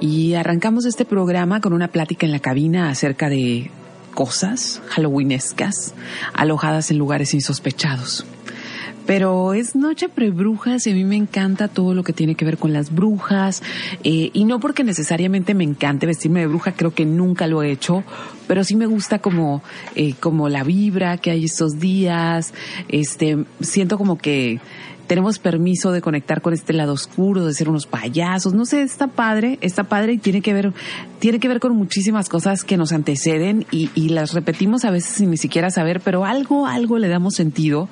y arrancamos este programa con una plática en la cabina acerca de cosas halloweenescas alojadas en lugares insospechados. Pero es noche prebrujas y a mí me encanta todo lo que tiene que ver con las brujas. Eh, y no porque necesariamente me encante vestirme de bruja, creo que nunca lo he hecho, pero sí me gusta como, eh, como la vibra que hay estos días. Este, siento como que tenemos permiso de conectar con este lado oscuro, de ser unos payasos, no sé, está padre, está padre y tiene que ver, tiene que ver con muchísimas cosas que nos anteceden y, y las repetimos a veces sin ni siquiera saber, pero algo, algo le damos sentido.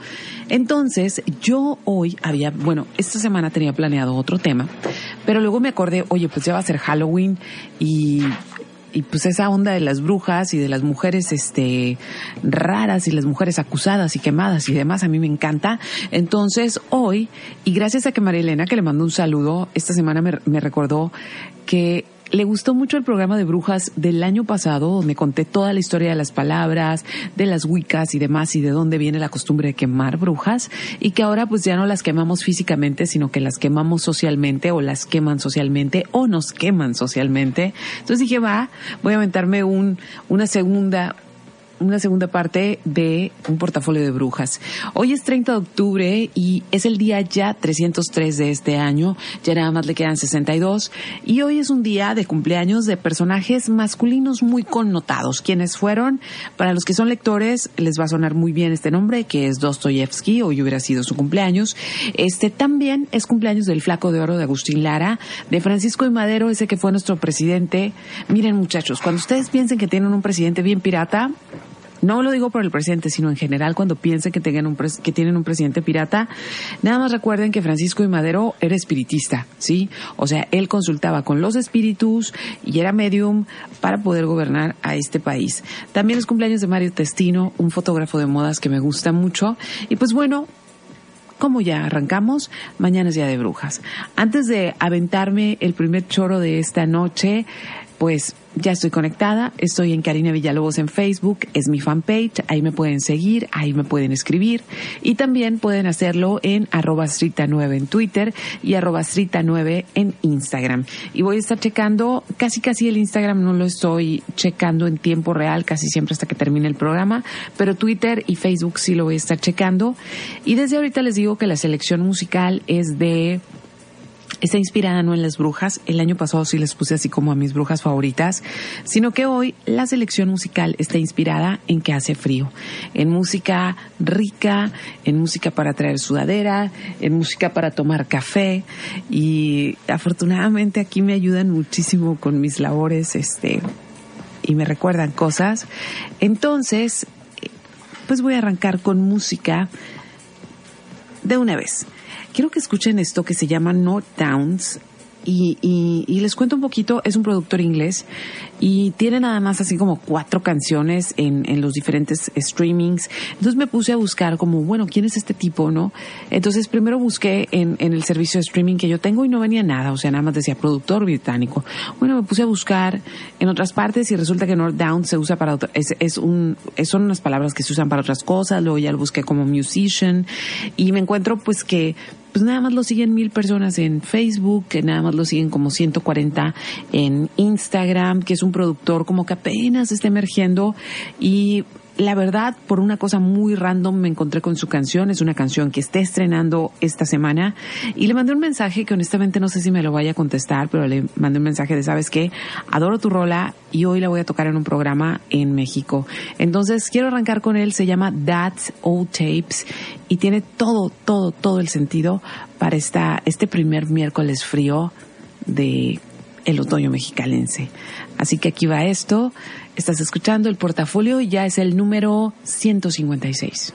Entonces, yo hoy había, bueno, esta semana tenía planeado otro tema, pero luego me acordé, oye, pues ya va a ser Halloween y y pues esa onda de las brujas y de las mujeres este raras y las mujeres acusadas y quemadas y demás a mí me encanta. Entonces hoy, y gracias a que María Elena, que le mandó un saludo, esta semana me, me recordó que le gustó mucho el programa de brujas del año pasado, donde conté toda la historia de las palabras, de las wicas y demás, y de dónde viene la costumbre de quemar brujas, y que ahora pues ya no las quemamos físicamente, sino que las quemamos socialmente, o las queman socialmente, o nos queman socialmente. Entonces dije, va, voy a aventarme un, una segunda, una segunda parte de un portafolio de brujas. Hoy es 30 de octubre y es el día ya 303 de este año, ya nada más le quedan 62 y hoy es un día de cumpleaños de personajes masculinos muy connotados. Quienes fueron, para los que son lectores, les va a sonar muy bien este nombre, que es Dostoyevsky, hoy hubiera sido su cumpleaños. Este también es cumpleaños del Flaco de Oro de Agustín Lara, de Francisco y Madero, ese que fue nuestro presidente. Miren muchachos, cuando ustedes piensen que tienen un presidente bien pirata, no lo digo por el presidente, sino en general cuando piensen que, tengan un que tienen un presidente pirata, nada más recuerden que Francisco y Madero era espiritista, ¿sí? O sea, él consultaba con los espíritus y era medium para poder gobernar a este país. También es cumpleaños de Mario Testino, un fotógrafo de modas que me gusta mucho. Y pues bueno, como ya arrancamos, mañana es día de brujas. Antes de aventarme el primer choro de esta noche, pues ya estoy conectada, estoy en Karina Villalobos en Facebook, es mi fanpage, ahí me pueden seguir, ahí me pueden escribir y también pueden hacerlo en arroba 9 en Twitter y arroba 9 en Instagram. Y voy a estar checando, casi casi el Instagram no lo estoy checando en tiempo real, casi siempre hasta que termine el programa, pero Twitter y Facebook sí lo voy a estar checando. Y desde ahorita les digo que la selección musical es de está inspirada no en las brujas, el año pasado sí les puse así como a mis brujas favoritas, sino que hoy la selección musical está inspirada en que hace frío, en música rica, en música para traer sudadera, en música para tomar café. Y afortunadamente aquí me ayudan muchísimo con mis labores, este, y me recuerdan cosas. Entonces, pues voy a arrancar con música de una vez quiero que escuchen esto que se llama North Downs. Y, les cuento un poquito, es un productor inglés y tiene nada más así como cuatro canciones en, los diferentes streamings. Entonces me puse a buscar como, bueno, ¿quién es este tipo, no? Entonces primero busqué en, el servicio de streaming que yo tengo y no venía nada, o sea, nada más decía productor británico. Bueno, me puse a buscar en otras partes y resulta que North Down se usa para, otro, es, es un, son unas palabras que se usan para otras cosas, luego ya lo busqué como musician y me encuentro pues que pues nada más lo siguen mil personas en Facebook, que nada más lo siguen como 140 en Instagram, que es un productor como que apenas está emergiendo. Y la verdad, por una cosa muy random me encontré con su canción. Es una canción que está estrenando esta semana. Y le mandé un mensaje que honestamente no sé si me lo vaya a contestar, pero le mandé un mensaje de, ¿sabes qué? Adoro tu rola y hoy la voy a tocar en un programa en México. Entonces quiero arrancar con él. Se llama That's Old Tapes y tiene todo, todo, todo el sentido para esta, este primer miércoles frío de el otoño mexicalense. Así que aquí va esto. Estás escuchando el portafolio y ya es el número 156.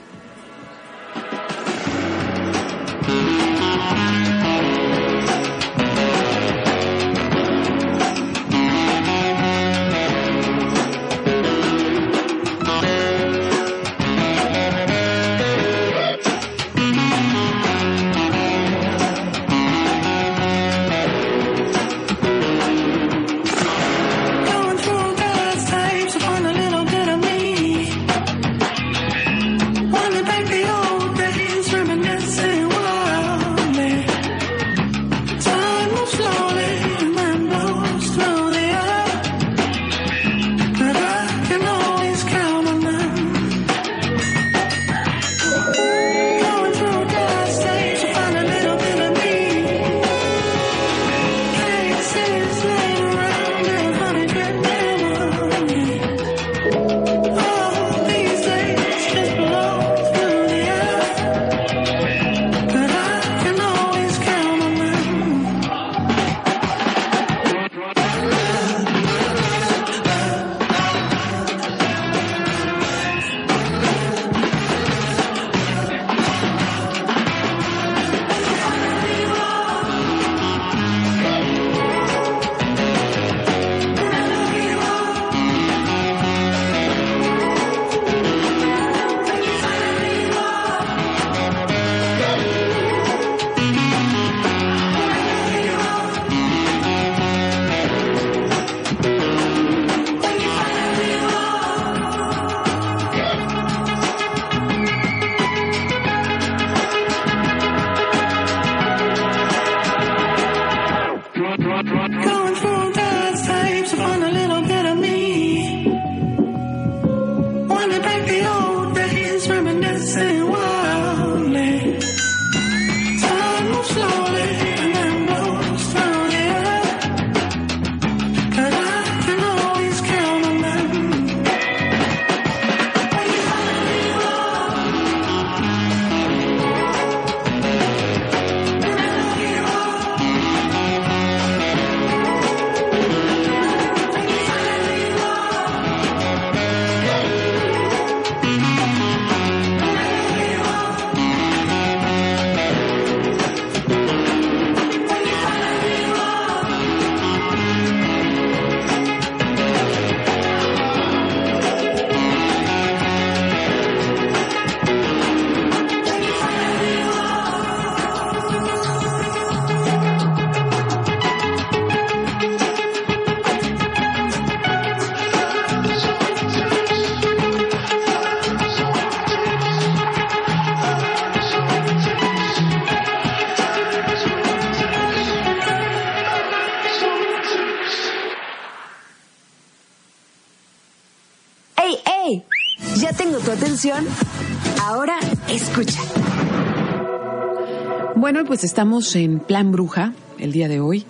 Pues estamos en plan bruja el día de hoy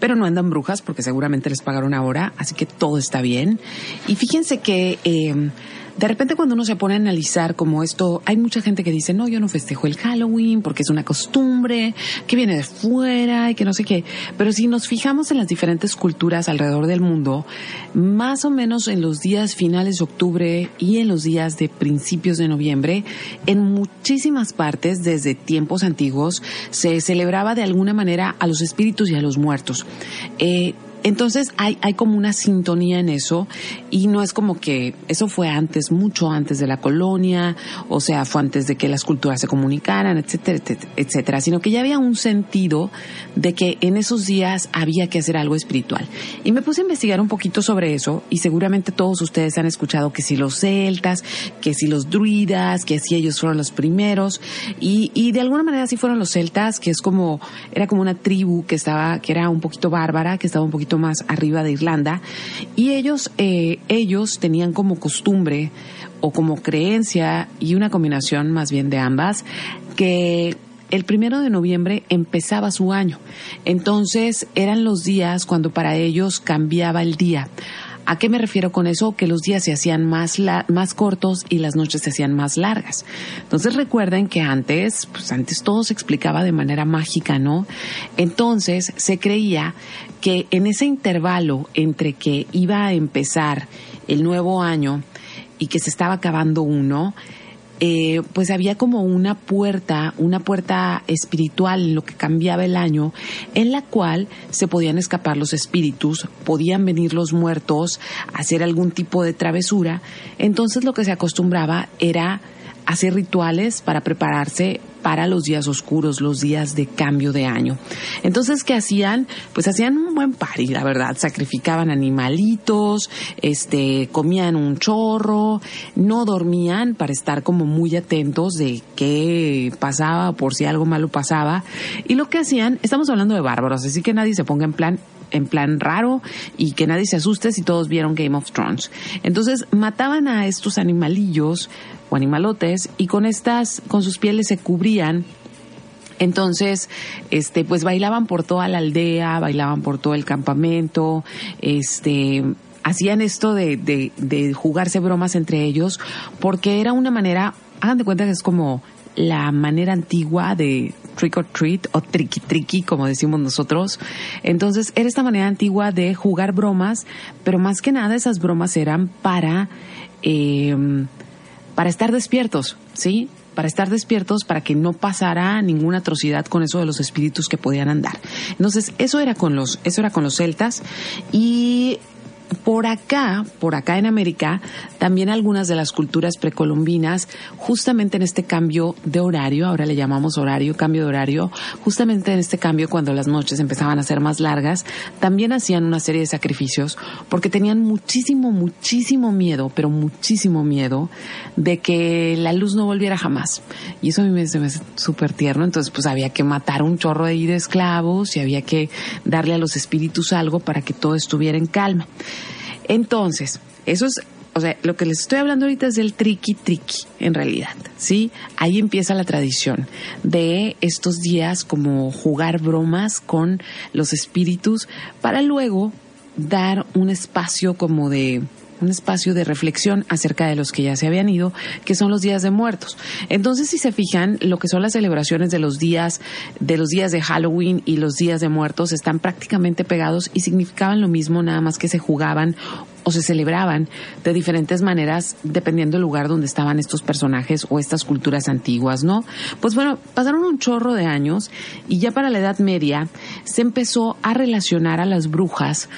pero no andan brujas porque seguramente les pagaron ahora, así que todo está bien. Y fíjense que eh, de repente cuando uno se pone a analizar como esto, hay mucha gente que dice, no, yo no festejo el Halloween porque es una costumbre que viene de fuera y que no sé qué. Pero si nos fijamos en las diferentes culturas alrededor del mundo, más o menos en los días finales de octubre y en los días de principios de noviembre, en muchísimas partes desde tiempos antiguos se celebraba de alguna manera a los espíritus y a los muertos. Eh, entonces hay, hay como una sintonía en eso y no es como que eso fue antes, mucho antes de la colonia, o sea, fue antes de que las culturas se comunicaran, etcétera, etcétera, sino que ya había un sentido de que en esos días había que hacer algo espiritual. Y me puse a investigar un poquito sobre eso y seguramente todos ustedes han escuchado que si los celtas, que si los druidas, que si ellos fueron los primeros y, y de alguna manera sí fueron los celtas, que es como, era como una tribu que estaba, que era un poquito bárbara, que estaba un poquito más arriba de Irlanda, y ellos, eh, ellos tenían como costumbre o como creencia y una combinación más bien de ambas, que el primero de noviembre empezaba su año. Entonces eran los días cuando para ellos cambiaba el día. ¿A qué me refiero con eso? Que los días se hacían más, más cortos y las noches se hacían más largas. Entonces recuerden que antes, pues antes todo se explicaba de manera mágica, ¿no? Entonces se creía que en ese intervalo entre que iba a empezar el nuevo año y que se estaba acabando uno, eh, pues había como una puerta, una puerta espiritual en lo que cambiaba el año, en la cual se podían escapar los espíritus, podían venir los muertos, hacer algún tipo de travesura. Entonces lo que se acostumbraba era hacer rituales para prepararse para los días oscuros, los días de cambio de año. Entonces, ¿qué hacían? Pues hacían un buen party, la verdad. Sacrificaban animalitos, este, comían un chorro, no dormían para estar como muy atentos de qué pasaba, por si algo malo pasaba. Y lo que hacían, estamos hablando de bárbaros, así que nadie se ponga en plan en plan raro y que nadie se asuste si todos vieron Game of Thrones. Entonces mataban a estos animalillos o animalotes y con estas, con sus pieles se cubrían entonces, este, pues bailaban por toda la aldea, bailaban por todo el campamento, este, hacían esto de, de, de jugarse bromas entre ellos, porque era una manera, hagan de cuenta que es como la manera antigua de trick or treat o tricky tricky, como decimos nosotros. Entonces, era esta manera antigua de jugar bromas, pero más que nada esas bromas eran para eh, para estar despiertos, ¿sí? Para estar despiertos, para que no pasara ninguna atrocidad con eso de los espíritus que podían andar. Entonces, eso era con los, eso era con los celtas y por acá, por acá en América, también algunas de las culturas precolombinas, justamente en este cambio de horario, ahora le llamamos horario, cambio de horario, justamente en este cambio cuando las noches empezaban a ser más largas, también hacían una serie de sacrificios porque tenían muchísimo, muchísimo miedo, pero muchísimo miedo de que la luz no volviera jamás. Y eso a mí me, hace súper tierno, entonces pues había que matar un chorro de, de esclavos y había que darle a los espíritus algo para que todo estuviera en calma. Entonces, eso es, o sea, lo que les estoy hablando ahorita es del triqui triqui, en realidad, ¿sí? Ahí empieza la tradición de estos días como jugar bromas con los espíritus para luego dar un espacio como de un espacio de reflexión acerca de los que ya se habían ido, que son los días de muertos. Entonces, si se fijan, lo que son las celebraciones de los días, de los días de Halloween y los días de muertos están prácticamente pegados y significaban lo mismo, nada más que se jugaban o se celebraban de diferentes maneras dependiendo del lugar donde estaban estos personajes o estas culturas antiguas, ¿no? Pues bueno, pasaron un chorro de años y ya para la Edad Media se empezó a relacionar a las brujas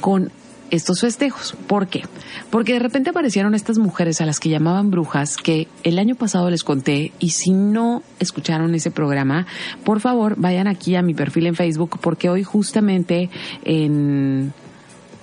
con estos festejos. ¿Por qué? Porque de repente aparecieron estas mujeres a las que llamaban brujas que el año pasado les conté y si no escucharon ese programa, por favor vayan aquí a mi perfil en Facebook porque hoy justamente en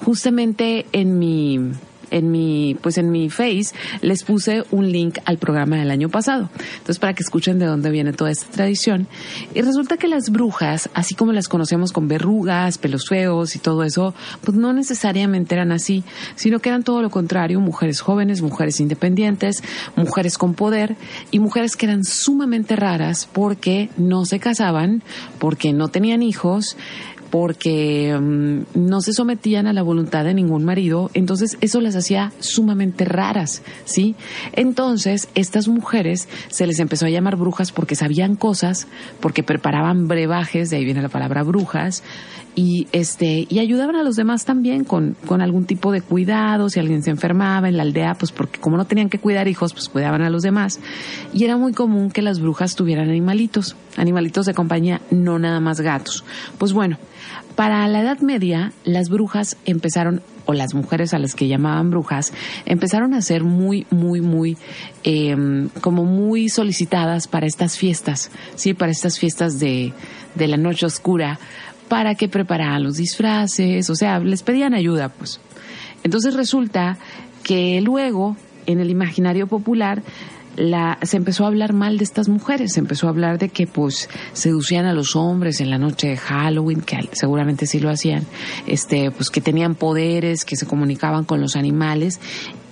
justamente en mi en mi, pues en mi face les puse un link al programa del año pasado. Entonces, para que escuchen de dónde viene toda esta tradición. Y resulta que las brujas, así como las conocemos con verrugas, pelos feos y todo eso, pues no necesariamente eran así, sino que eran todo lo contrario, mujeres jóvenes, mujeres independientes, mujeres con poder y mujeres que eran sumamente raras porque no se casaban, porque no tenían hijos, porque mm, no se sometían a la voluntad de ningún marido, entonces eso las hacía sumamente raras, ¿sí? Entonces, estas mujeres se les empezó a llamar brujas porque sabían cosas, porque preparaban brebajes, de ahí viene la palabra brujas, y este y ayudaban a los demás también con, con algún tipo de cuidado si alguien se enfermaba en la aldea pues porque como no tenían que cuidar hijos pues cuidaban a los demás y era muy común que las brujas tuvieran animalitos animalitos de compañía no nada más gatos pues bueno para la Edad Media, las brujas empezaron, o las mujeres a las que llamaban brujas, empezaron a ser muy, muy, muy, em, como muy solicitadas para estas fiestas, sí, para estas fiestas de, de la noche oscura, para que prepararan los disfraces, o sea, les pedían ayuda, pues. Entonces resulta que luego, en el imaginario popular, la, se empezó a hablar mal de estas mujeres, se empezó a hablar de que pues seducían a los hombres en la noche de Halloween, que seguramente sí lo hacían, este, pues que tenían poderes, que se comunicaban con los animales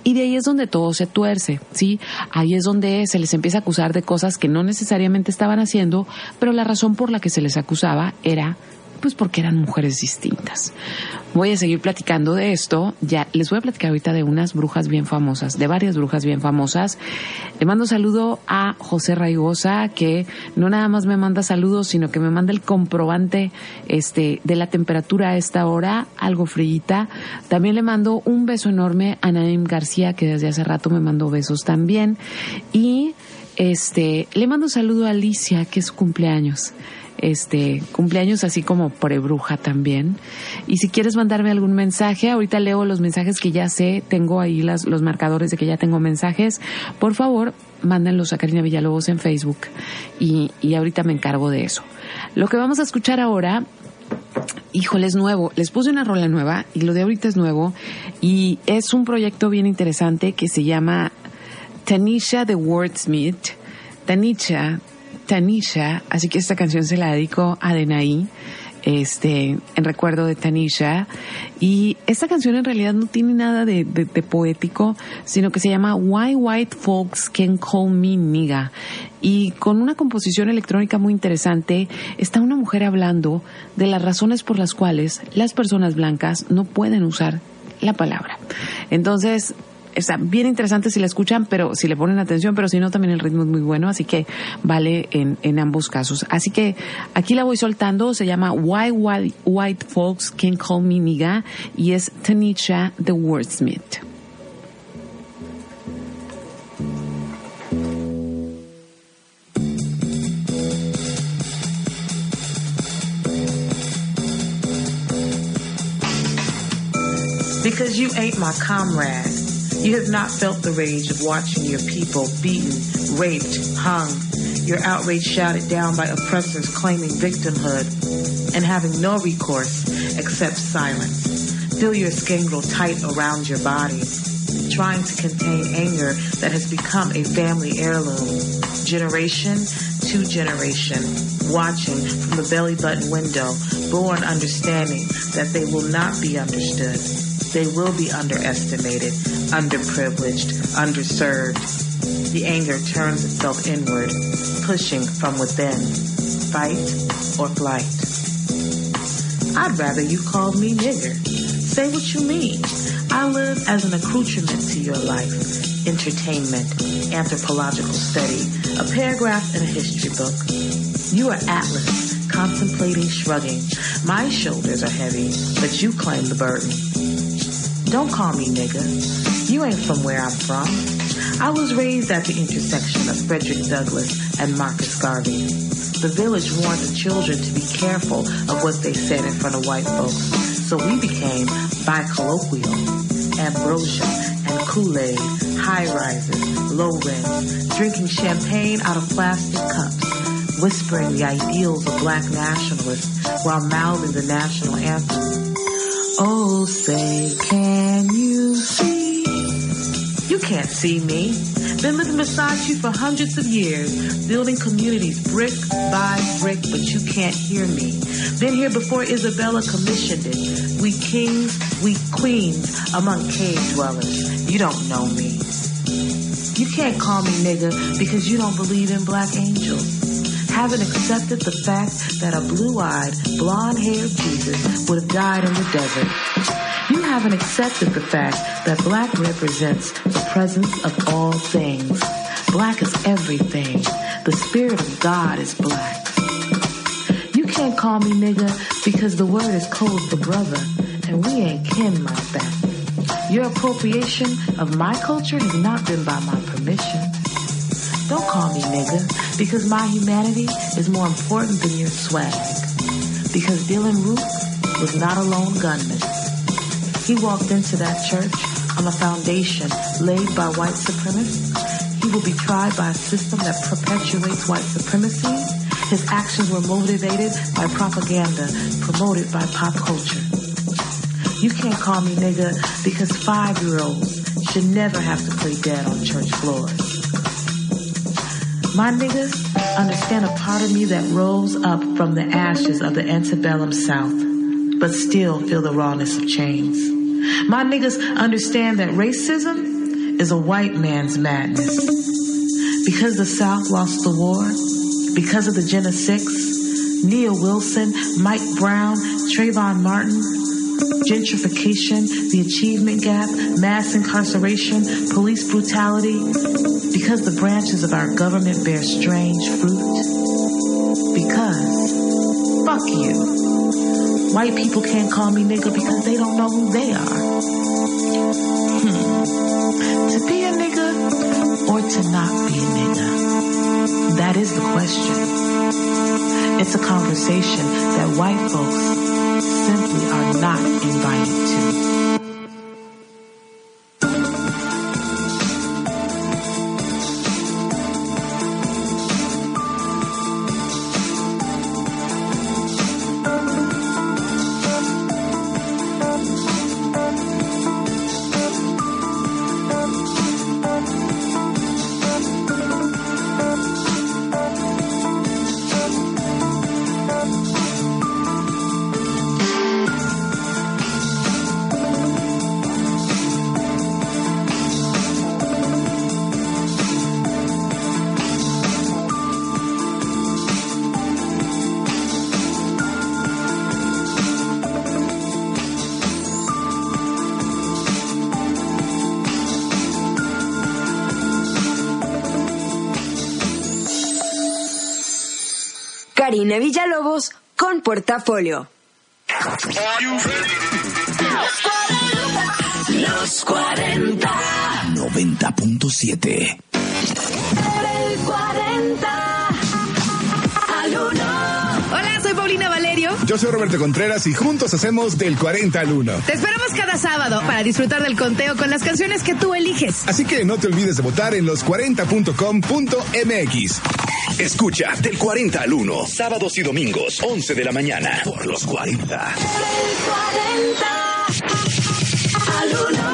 y de ahí es donde todo se tuerce, ¿sí? Ahí es donde se les empieza a acusar de cosas que no necesariamente estaban haciendo, pero la razón por la que se les acusaba era pues porque eran mujeres distintas. Voy a seguir platicando de esto. Ya les voy a platicar ahorita de unas brujas bien famosas, de varias brujas bien famosas. Le mando saludo a José Raigosa, que no nada más me manda saludos, sino que me manda el comprobante este, de la temperatura a esta hora, algo frillita. También le mando un beso enorme a Naim García, que desde hace rato me mandó besos también. Y este, le mando saludo a Alicia, que es su cumpleaños este cumpleaños así como bruja también. Y si quieres mandarme algún mensaje, ahorita leo los mensajes que ya sé, tengo ahí las, los marcadores de que ya tengo mensajes. Por favor, mándenlos a Karina Villalobos en Facebook y, y ahorita me encargo de eso. Lo que vamos a escuchar ahora híjole, es nuevo. Les puse una rola nueva y lo de ahorita es nuevo y es un proyecto bien interesante que se llama Tanisha the Wordsmith. Tanisha Tanisha, así que esta canción se la dedico a Denaí, este, en recuerdo de Tanisha. Y esta canción en realidad no tiene nada de, poético, sino que se llama Why White Folks Can Call Me Nigga. Y con una composición electrónica muy interesante, está una mujer hablando de las razones por las cuales las personas blancas no pueden usar la palabra. Entonces, está bien interesante si la escuchan, pero si le ponen atención, pero si no, también el ritmo es muy bueno, así que vale en, en ambos casos. Así que aquí la voy soltando, se llama Why White, Folks Can Call Me Niga y es Tanisha the Wordsmith. Because you ain't my comrade. You have not felt the rage of watching your people beaten, raped, hung, your outrage shouted down by oppressors claiming victimhood and having no recourse except silence. Feel your skin grow tight around your body, trying to contain anger that has become a family heirloom. Generation to generation, watching from the belly button window, born understanding that they will not be understood. They will be underestimated underprivileged, underserved. The anger turns itself inward, pushing from within. Fight or flight. I'd rather you called me nigger. Say what you mean. I live as an accoutrement to your life. Entertainment, anthropological study, a paragraph in a history book. You are Atlas, contemplating shrugging. My shoulders are heavy, but you claim the burden. Don't call me nigger. You ain't from where I'm from. I was raised at the intersection of Frederick Douglass and Marcus Garvey. The village warned the children to be careful of what they said in front of white folks. So we became bicolloquial, ambrosia and Kool-Aid, high rises, low rents, drinking champagne out of plastic cups, whispering the ideals of black nationalists while mouthing the national anthem. Oh, say, can you see? You can't see me. Been living beside you for hundreds of years, building communities brick by brick, but you can't hear me. Been here before Isabella commissioned it. We kings, we queens among cave dwellers. You don't know me. You can't call me nigga because you don't believe in black angels. Haven't accepted the fact that a blue-eyed, blonde-haired Jesus would have died in the desert. You haven't accepted the fact that black represents the presence of all things. Black is everything. The spirit of God is black. You can't call me nigga because the word is code for brother, and we ain't kin like that. Your appropriation of my culture has not been by my permission. Don't call me nigga because my humanity is more important than your swag. Because Dylan Root was not a lone gunman. He walked into that church on a foundation laid by white supremacists. He will be tried by a system that perpetuates white supremacy. His actions were motivated by propaganda promoted by pop culture. You can't call me nigga because five-year-olds should never have to play dead on church floors. My niggas understand a part of me that rose up from the ashes of the antebellum South, but still feel the rawness of chains. My niggas understand that racism is a white man's madness. Because the South lost the war, because of the Gen of Six, Nia Wilson, Mike Brown, Trayvon Martin, gentrification, the achievement gap, mass incarceration, police brutality, because the branches of our government bear strange fruit. Because, fuck you. White people can't call me nigga because they don't know who they are. Hmm. To be a nigga or to not be a nigga? That is the question. It's a conversation that white folks not invited to. Karina Villalobos con Portafolio. Los 40. 90.7. El 40 al 1. Hola, soy Paulina Valerio. Yo soy Roberto Contreras y juntos hacemos del 40 al 1. Te esperamos cada sábado para disfrutar del conteo con las canciones que tú eliges. Así que no te olvides de votar en los40.com.mx. Escucha del 40 al 1, sábados y domingos, 11 de la mañana, por los 40. El 40 al 1.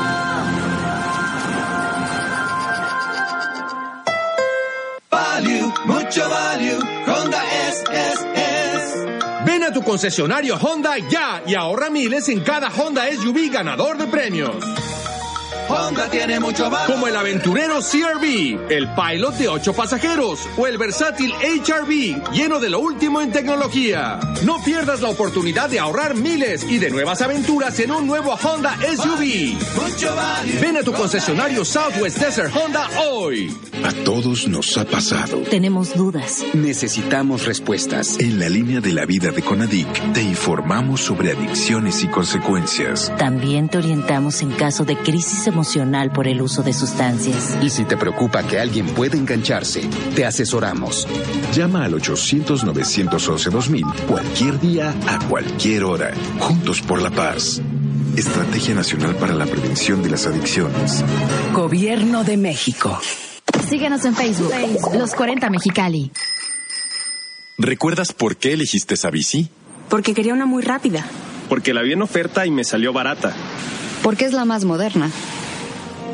Value, mucho value. Honda es, es, es. Ven a tu concesionario Honda ya y ahorra miles en cada Honda SUV ganador de premios. Honda tiene mucho value. Como el aventurero CRV, el Pilot de 8 pasajeros o el versátil HRV lleno de lo último en tecnología. No pierdas la oportunidad de ahorrar miles y de nuevas aventuras en un nuevo Honda SUV. Ven a tu concesionario Southwest Desert Honda hoy. A todos nos ha pasado. Tenemos dudas. Necesitamos respuestas. En la línea de la vida de Conadic te informamos sobre adicciones y consecuencias. También te orientamos en caso de crisis emocional por el uso de sustancias. Y si te preocupa que alguien pueda engancharse, te asesoramos. Llama al 800-911-2000 cualquier día, a cualquier hora. Juntos por la paz. Estrategia Nacional para la Prevención de las Adicciones. Gobierno de México. Síguenos en Facebook, Los 40 Mexicali. ¿Recuerdas por qué elegiste esa bici? Porque quería una muy rápida. Porque la vi en oferta y me salió barata. Porque es la más moderna.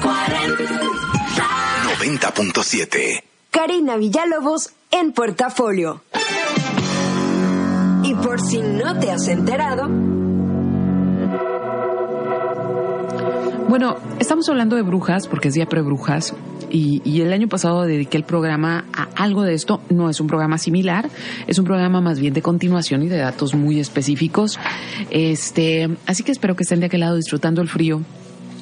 Los 40. 90.7. Karina Villalobos en Portafolio. Y por si no te has enterado, Bueno, estamos hablando de brujas porque es día pre-brujas y, y, el año pasado dediqué el programa a algo de esto. No es un programa similar, es un programa más bien de continuación y de datos muy específicos. Este, así que espero que estén de aquel lado disfrutando el frío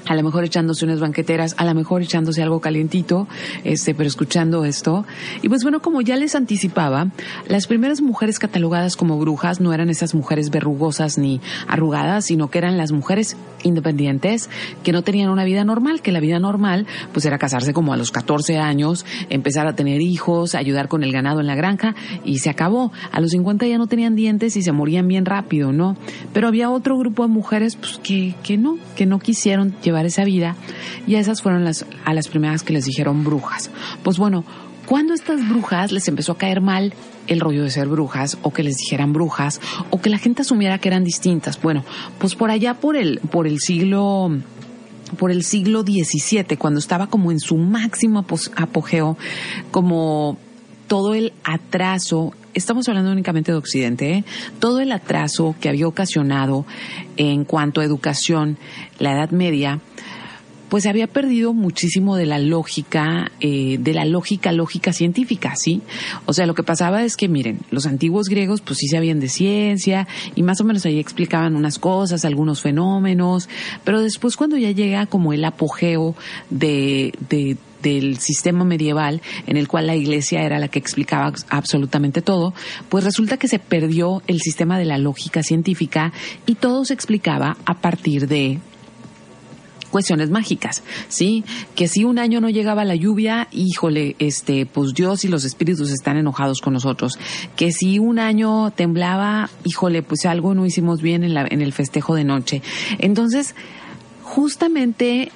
a lo mejor echándose unas banqueteras, a lo mejor echándose algo calientito, este, pero escuchando esto. Y pues bueno, como ya les anticipaba, las primeras mujeres catalogadas como brujas no eran esas mujeres verrugosas ni arrugadas, sino que eran las mujeres independientes que no tenían una vida normal, que la vida normal pues era casarse como a los 14 años, empezar a tener hijos, ayudar con el ganado en la granja y se acabó. A los 50 ya no tenían dientes y se morían bien rápido, ¿no? Pero había otro grupo de mujeres pues que, que no, que no quisieron llevar esa vida y esas fueron las, a las primeras que les dijeron brujas. Pues bueno, cuando estas brujas les empezó a caer mal el rollo de ser brujas o que les dijeran brujas o que la gente asumiera que eran distintas. Bueno, pues por allá por el, por el siglo por el siglo XVII, cuando estaba como en su máximo apogeo, como todo el atraso, estamos hablando únicamente de Occidente, ¿eh? todo el atraso que había ocasionado en cuanto a educación la Edad Media, pues se había perdido muchísimo de la lógica, eh, de la lógica, lógica científica, ¿sí? O sea, lo que pasaba es que, miren, los antiguos griegos pues sí sabían de ciencia y más o menos ahí explicaban unas cosas, algunos fenómenos, pero después cuando ya llega como el apogeo de, de del sistema medieval en el cual la iglesia era la que explicaba absolutamente todo, pues resulta que se perdió el sistema de la lógica científica y todo se explicaba a partir de cuestiones mágicas, ¿sí? Que si un año no llegaba la lluvia, híjole, este, pues Dios y los espíritus están enojados con nosotros. Que si un año temblaba, híjole, pues algo no hicimos bien en, la, en el festejo de noche. Entonces, justamente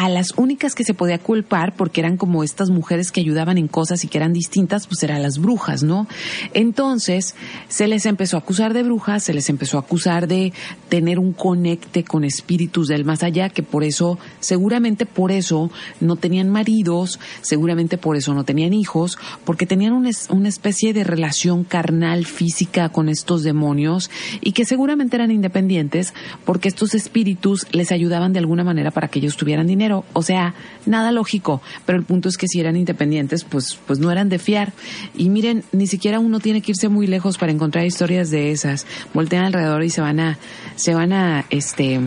a las únicas que se podía culpar, porque eran como estas mujeres que ayudaban en cosas y que eran distintas, pues eran las brujas, ¿no? Entonces, se les empezó a acusar de brujas, se les empezó a acusar de tener un conecte con espíritus del más allá, que por eso, seguramente por eso no tenían maridos, seguramente por eso no tenían hijos, porque tenían una, una especie de relación carnal, física con estos demonios y que seguramente eran independientes porque estos espíritus les ayudaban de alguna manera para que ellos tuvieran dinero o sea, nada lógico, pero el punto es que si eran independientes, pues, pues no eran de fiar. Y miren, ni siquiera uno tiene que irse muy lejos para encontrar historias de esas. Voltean alrededor y se van a, se van a, este,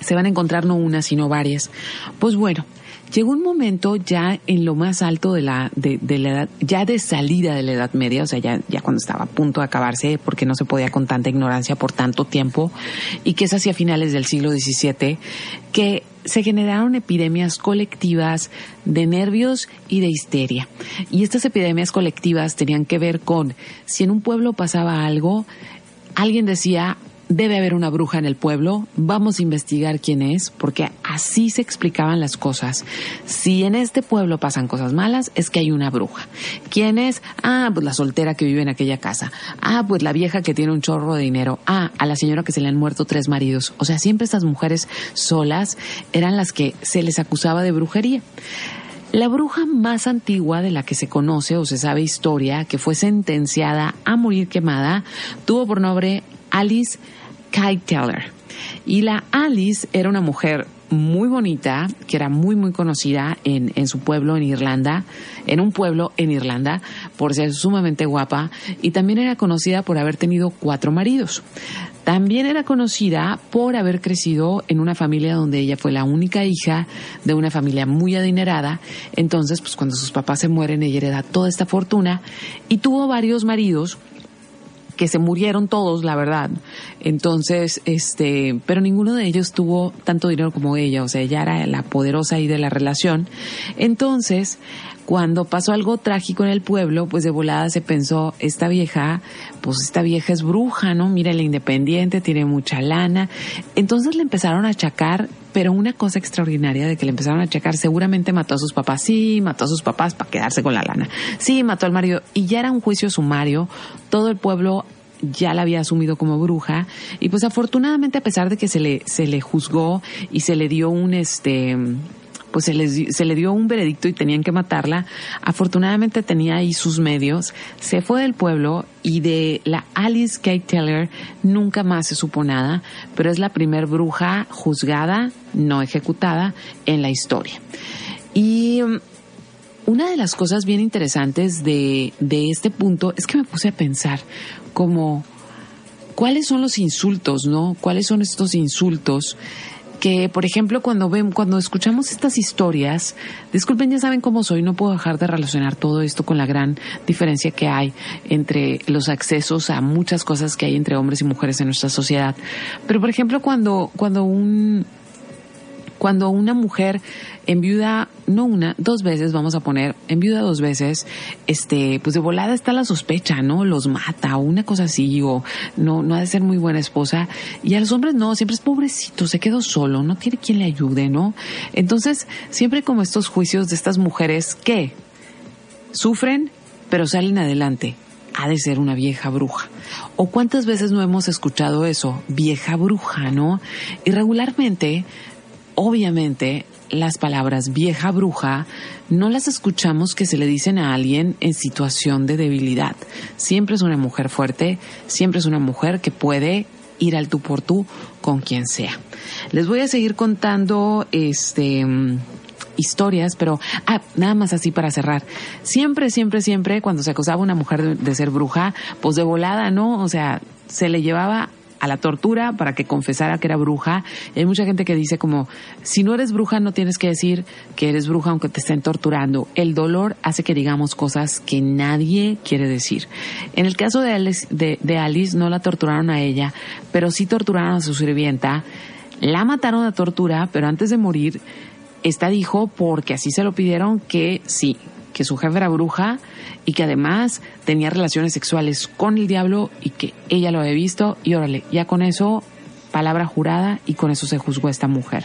se van a encontrar no una, sino varias. Pues bueno, Llegó un momento ya en lo más alto de la, edad, ya de salida de la Edad Media, o sea, ya, ya cuando estaba a punto de acabarse, porque no se podía con tanta ignorancia por tanto tiempo, y que es hacia finales del siglo XVII, que se generaron epidemias colectivas de nervios y de histeria. Y estas epidemias colectivas tenían que ver con si en un pueblo pasaba algo, alguien decía, debe haber una bruja en el pueblo, vamos a investigar quién es, porque así se explicaban las cosas. Si en este pueblo pasan cosas malas, es que hay una bruja. ¿Quién es? Ah, pues la soltera que vive en aquella casa. Ah, pues la vieja que tiene un chorro de dinero. Ah, a la señora que se le han muerto tres maridos. O sea, siempre estas mujeres solas eran las que se les acusaba de brujería. La bruja más antigua de la que se conoce o se sabe historia, que fue sentenciada a morir quemada, tuvo por nombre Alice Kite Teller. Y la Alice era una mujer muy bonita, que era muy, muy conocida en, en, su pueblo en Irlanda, en un pueblo en Irlanda, por ser sumamente guapa, y también era conocida por haber tenido cuatro maridos. También era conocida por haber crecido en una familia donde ella fue la única hija de una familia muy adinerada. Entonces, pues cuando sus papás se mueren, ella hereda toda esta fortuna y tuvo varios maridos que se murieron todos, la verdad. Entonces, este, pero ninguno de ellos tuvo tanto dinero como ella, o sea, ella era la poderosa ahí de la relación. Entonces, cuando pasó algo trágico en el pueblo, pues de volada se pensó, esta vieja, pues esta vieja es bruja, ¿no? Mira, la independiente, tiene mucha lana. Entonces le empezaron a achacar, pero una cosa extraordinaria de que le empezaron a achacar, seguramente mató a sus papás, sí, mató a sus papás para quedarse con la lana, sí, mató al marido, y ya era un juicio sumario, todo el pueblo ya la había asumido como bruja. Y pues afortunadamente a pesar de que se le se le juzgó y se le dio un este pues se, les, le dio un veredicto y tenían que matarla. Afortunadamente tenía ahí sus medios, se fue del pueblo y de la Alice Kate Taylor nunca más se supo nada, pero es la primer bruja juzgada, no ejecutada, en la historia. Y um, una de las cosas bien interesantes de, de este punto es que me puse a pensar como cuáles son los insultos, ¿no? ¿Cuáles son estos insultos? Que, por ejemplo, cuando ven, cuando escuchamos estas historias, disculpen, ya saben cómo soy, no puedo dejar de relacionar todo esto con la gran diferencia que hay entre los accesos a muchas cosas que hay entre hombres y mujeres en nuestra sociedad. Pero, por ejemplo, cuando, cuando un, cuando una mujer enviuda, no una, dos veces, vamos a poner, enviuda dos veces, este, pues de volada está la sospecha, ¿no? Los mata o una cosa así, o no, no ha de ser muy buena esposa. Y a los hombres no, siempre es pobrecito, se quedó solo, no tiene quien le ayude, ¿no? Entonces, siempre como estos juicios de estas mujeres que sufren, pero salen adelante ha de ser una vieja bruja. ¿O cuántas veces no hemos escuchado eso? Vieja bruja, ¿no? Y regularmente obviamente las palabras vieja bruja no las escuchamos que se le dicen a alguien en situación de debilidad. Siempre es una mujer fuerte, siempre es una mujer que puede ir al tú por tú con quien sea. Les voy a seguir contando este historias, pero ah, nada más así para cerrar. Siempre, siempre, siempre cuando se acusaba una mujer de, de ser bruja, pues de volada, ¿no? O sea, se le llevaba a la tortura para que confesara que era bruja. hay mucha gente que dice como, si no eres bruja no tienes que decir que eres bruja aunque te estén torturando. El dolor hace que digamos cosas que nadie quiere decir. En el caso de Alice, de, Alice no la torturaron a ella, pero sí torturaron a su sirvienta. La mataron a tortura, pero antes de morir, esta dijo, porque así se lo pidieron, que sí, que su jefe era bruja y que además tenía relaciones sexuales con el diablo y que ella lo había visto y órale, ya con eso palabra jurada y con eso se juzgó a esta mujer.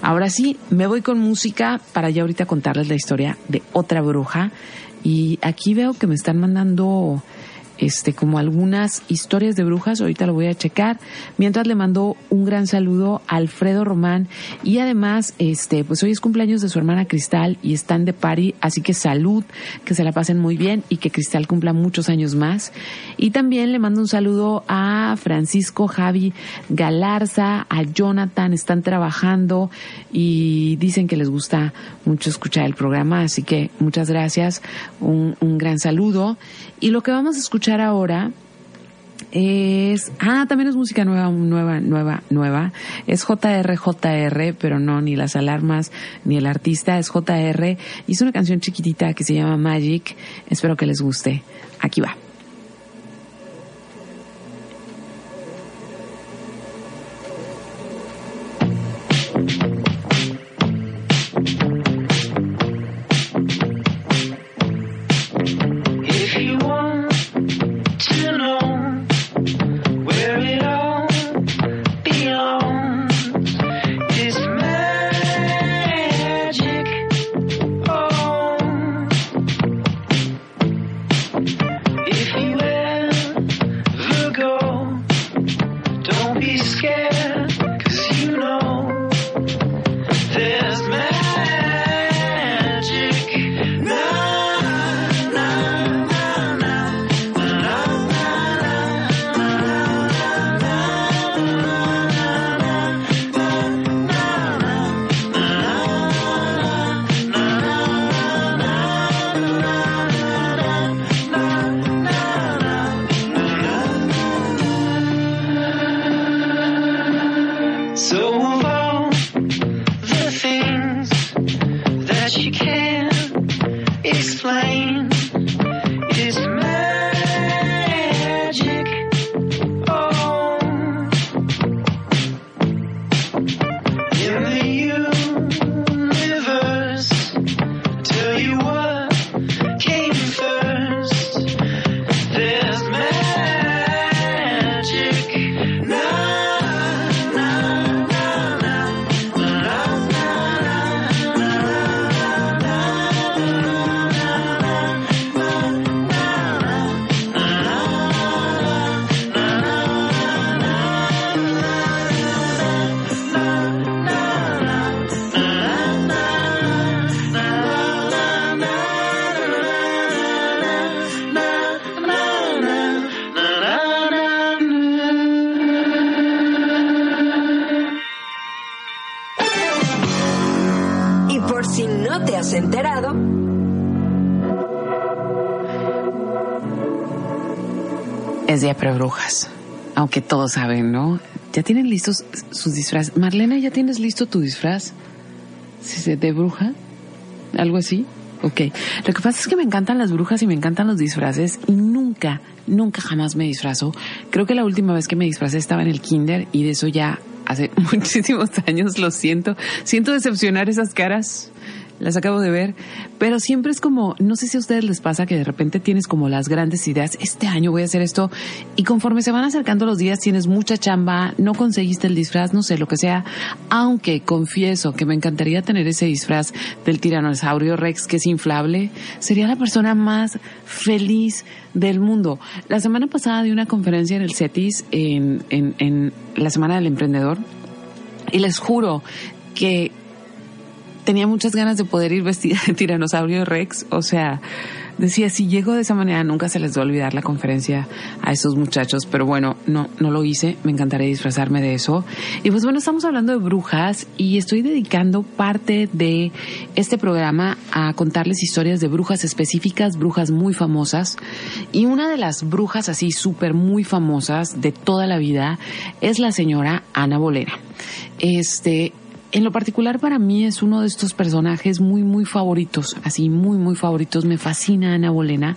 Ahora sí, me voy con música para ya ahorita contarles la historia de otra bruja y aquí veo que me están mandando este, como algunas historias de brujas, ahorita lo voy a checar, mientras le mando un gran saludo a Alfredo Román y además, este, pues hoy es cumpleaños de su hermana Cristal y están de party, así que salud, que se la pasen muy bien y que Cristal cumpla muchos años más. Y también le mando un saludo a Francisco Javi Galarza, a Jonathan, están trabajando y dicen que les gusta mucho escuchar el programa, así que muchas gracias, un, un gran saludo. Y lo que vamos a escuchar ahora es, ah, también es música nueva, nueva, nueva, nueva. Es JR, JR, pero no, ni las alarmas, ni el artista, es JR. Hizo una canción chiquitita que se llama Magic. Espero que les guste. Aquí va. Para brujas. Aunque todos saben, ¿no? Ya tienen listos sus disfraces. Marlena, ¿ya tienes listo tu disfraz? ¿Sí, ¿De bruja? ¿Algo así? Ok. Lo que pasa es que me encantan las brujas y me encantan los disfraces y nunca, nunca jamás me disfrazo. Creo que la última vez que me disfrazé estaba en el kinder y de eso ya hace muchísimos años, lo siento. Siento decepcionar esas caras las acabo de ver, pero siempre es como, no sé si a ustedes les pasa que de repente tienes como las grandes ideas, este año voy a hacer esto, y conforme se van acercando los días tienes mucha chamba, no conseguiste el disfraz, no sé, lo que sea, aunque confieso que me encantaría tener ese disfraz del tiranosaurio Rex que es inflable, sería la persona más feliz del mundo. La semana pasada di una conferencia en el CETIS, en, en, en la Semana del Emprendedor, y les juro que tenía muchas ganas de poder ir vestida de tiranosaurio Rex. O sea, decía, si llego de esa manera, nunca se les va a olvidar la conferencia a esos muchachos. Pero bueno, no, no lo hice. Me encantaría disfrazarme de eso. Y pues bueno, estamos hablando de brujas y estoy dedicando parte de este programa a contarles historias de brujas específicas, brujas muy famosas. Y una de las brujas así súper muy famosas de toda la vida es la señora Ana Bolena. Este, en lo particular para mí es uno de estos personajes muy, muy favoritos, así muy, muy favoritos. Me fascina Ana Bolena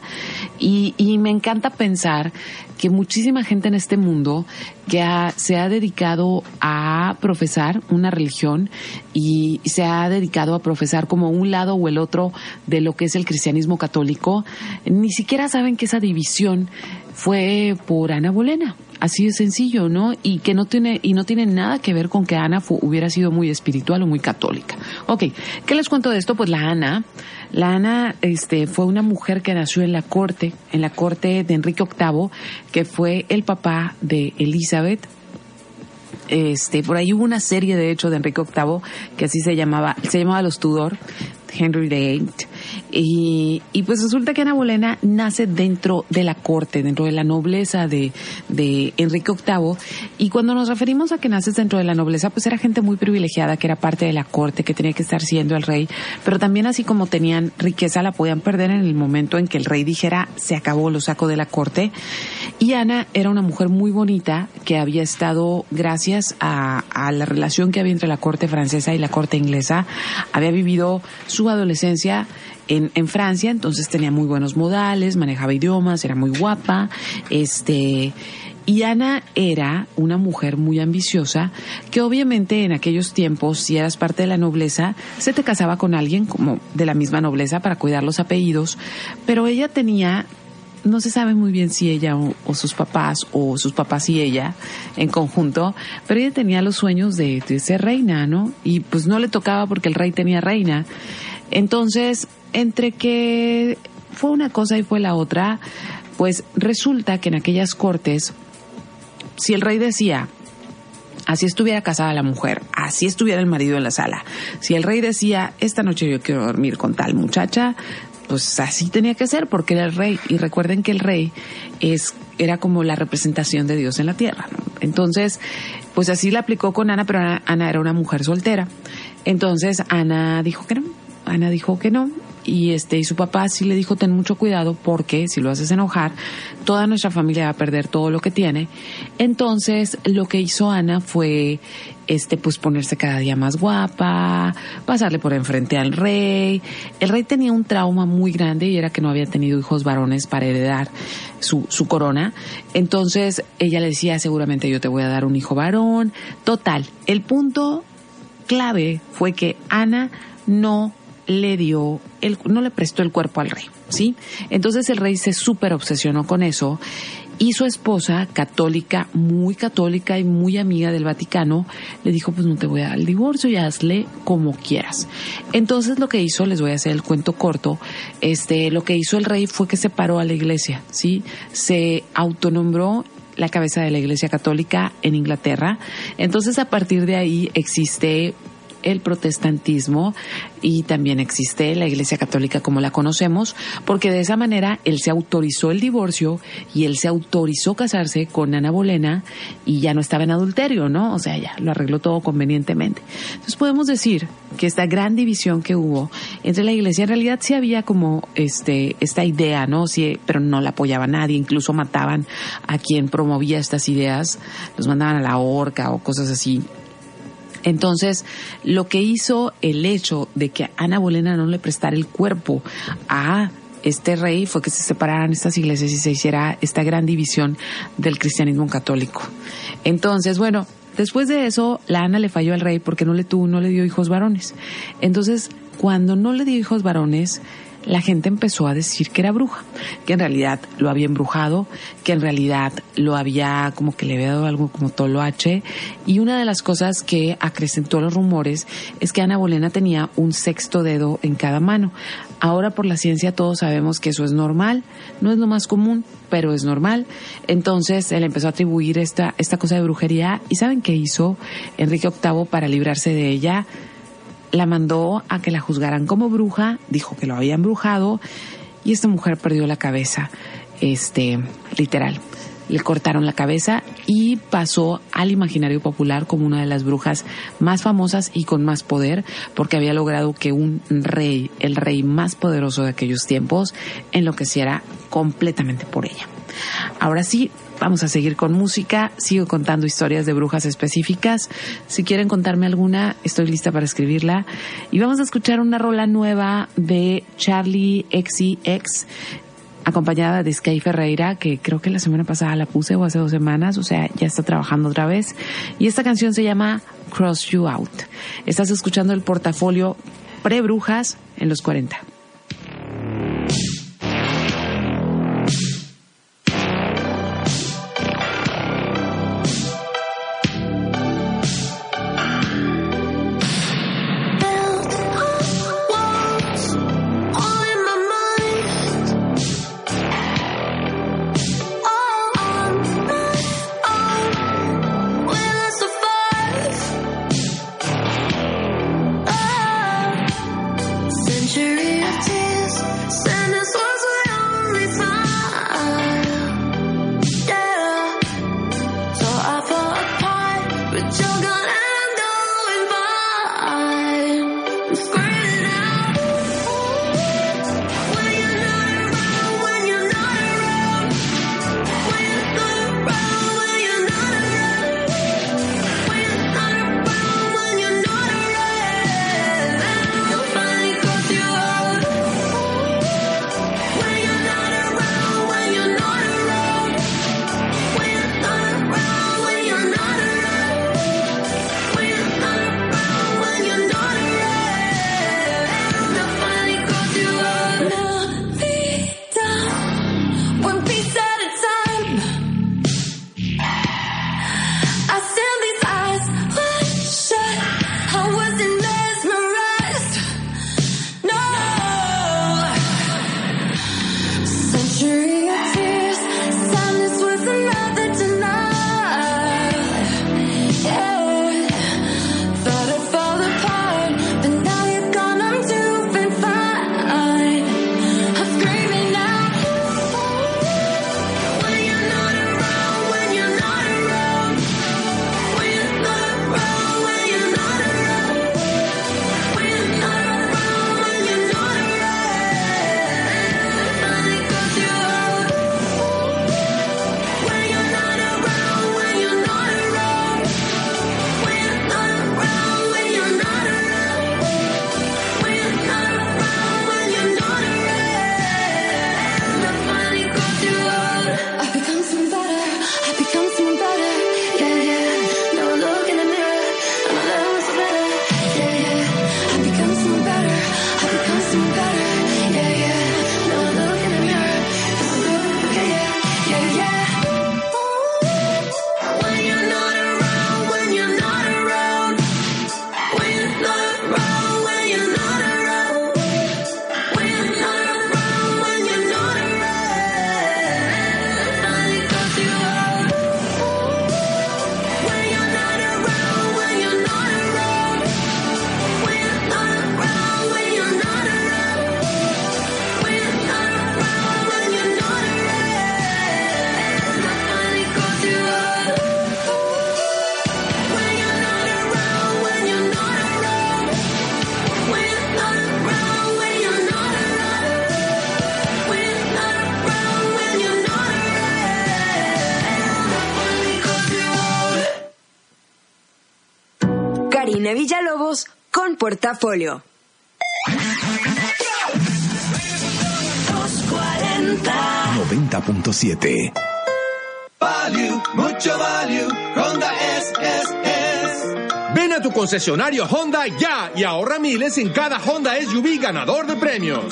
y, me encanta pensar que muchísima gente en este mundo que se ha dedicado a profesar una religión y se ha dedicado a profesar como un lado o el otro de lo que es el cristianismo católico, ni siquiera saben que esa división fue por Ana Bolena. Así de sencillo, ¿no? Y que no tiene, y no tiene nada que ver con que Ana hubiera sido muy espiritual o muy católica. Ok, ¿qué les cuento de esto? Pues la Ana, la Ana, este, fue una mujer que nació en la corte, en la corte de Enrique VIII, que fue el papá de Elizabeth, este, por ahí hubo una serie de hecho de Enrique VIII que así se llamaba, se llamaba Los Tudor, Henry VIII, y, y, pues resulta que Ana Bolena nace dentro de la corte, dentro de la nobleza de, Enrique VIII. Y cuando nos referimos a que naces dentro de la nobleza, pues era gente muy privilegiada, que era parte de la corte, que tenía que estar siendo el rey. Pero también así como tenían riqueza, la podían perder en el momento en que el rey dijera, se acabó, lo saco de la corte. Y Ana era una mujer muy bonita que había estado, gracias a, a la relación que había entre la corte francesa y la corte inglesa, había vivido su adolescencia en, en, Francia, entonces tenía muy buenos modales, manejaba idiomas, era muy guapa, este, y Ana era una mujer muy ambiciosa que obviamente en aquellos tiempos, si eras parte de la nobleza, se te casaba con alguien como de la misma nobleza para cuidar los apellidos, pero ella tenía no se sabe muy bien si ella o, sus papás o sus papás y ella en conjunto, pero ella tenía los sueños de ser reina, ¿no? Y pues no le tocaba porque el rey tenía reina. Entonces, entre que fue una cosa y fue la otra, pues resulta que en aquellas cortes, si el rey decía, así estuviera casada la mujer, así estuviera el marido en la sala, si el rey decía, esta noche yo quiero dormir con tal muchacha, pues así tenía que ser porque era el rey. Y recuerden que el rey es, era como la representación de Dios en la tierra. Entonces, pues así la aplicó con Ana, pero Ana, Ana era una mujer soltera. Entonces Ana dijo que no. Ana dijo que no y este y su papá sí le dijo ten mucho cuidado porque si lo haces enojar toda nuestra familia va a perder todo lo que tiene entonces lo que hizo Ana fue este pues ponerse cada día más guapa pasarle por enfrente al rey. El rey tenía un trauma muy grande y era que no había tenido hijos varones para heredar su, su corona. Entonces ella le decía seguramente yo te voy a dar un hijo varón total el punto clave fue que Ana no le dio, el, no le prestó el cuerpo al rey, ¿sí? Entonces el rey se súper obsesionó con eso y su esposa, católica, muy católica y muy amiga del Vaticano, le dijo, pues no te voy a dar el divorcio y hazle como quieras. Entonces lo que hizo, les voy a hacer el cuento corto, este, lo que hizo el rey fue que separó a la iglesia, ¿sí? Se autonombró la cabeza de la Iglesia Católica en Inglaterra. Entonces, a partir de ahí existe el protestantismo y también existe la Iglesia Católica como la conocemos, porque de esa manera él se autorizó el divorcio y él se autorizó casarse con Ana Bolena y ya no estaba en adulterio, ¿no? O sea, ya lo arregló todo convenientemente. Entonces podemos decir que esta gran división que hubo entre la Iglesia, en realidad sí había como este esta idea, ¿no? Sí, pero no la apoyaba nadie, incluso mataban a quien promovía estas ideas, los mandaban a la horca o cosas así. Entonces, lo que hizo el hecho de que Ana Bolena no le prestara el cuerpo a este rey fue que se separaran estas iglesias y se hiciera esta gran división del cristianismo católico. Entonces, bueno, después de eso, la Ana le falló al rey porque no le tuvo, no le dio hijos varones. Entonces, cuando no le dio hijos varones, la gente empezó a decir que era bruja, que en realidad lo había embrujado, que en realidad lo había como que le había dado algo como toloache. Y una de las cosas que acrecentó los rumores es que Ana Bolena tenía un sexto dedo en cada mano. Ahora por la ciencia todos sabemos que eso es normal, no es lo más común, pero es normal. Entonces él empezó a atribuir esta, esta cosa de brujería y ¿saben qué hizo Enrique VIII para librarse de ella? La mandó a que la juzgaran como bruja, dijo que lo había embrujado y esta mujer perdió la cabeza, este, literal. Le cortaron la cabeza y pasó al imaginario popular como una de las brujas más famosas y con más poder, porque había logrado que un rey, el rey más poderoso de aquellos tiempos, enloqueciera completamente por ella. Ahora sí, Vamos a seguir con música. Sigo contando historias de brujas específicas. Si quieren contarme alguna, estoy lista para escribirla. Y vamos a escuchar una rola nueva de Charlie XCX acompañada de Sky Ferreira, que creo que la semana pasada la puse o hace dos semanas, o sea, ya está trabajando otra vez. Y esta canción se llama Cross You Out. Estás escuchando el portafolio pre-brujas en los 40. Portafolio. 90.7 Value, mucho value. Honda es, es, es. Ven a tu concesionario Honda ya y ahorra miles en cada Honda SUV ganador de premios.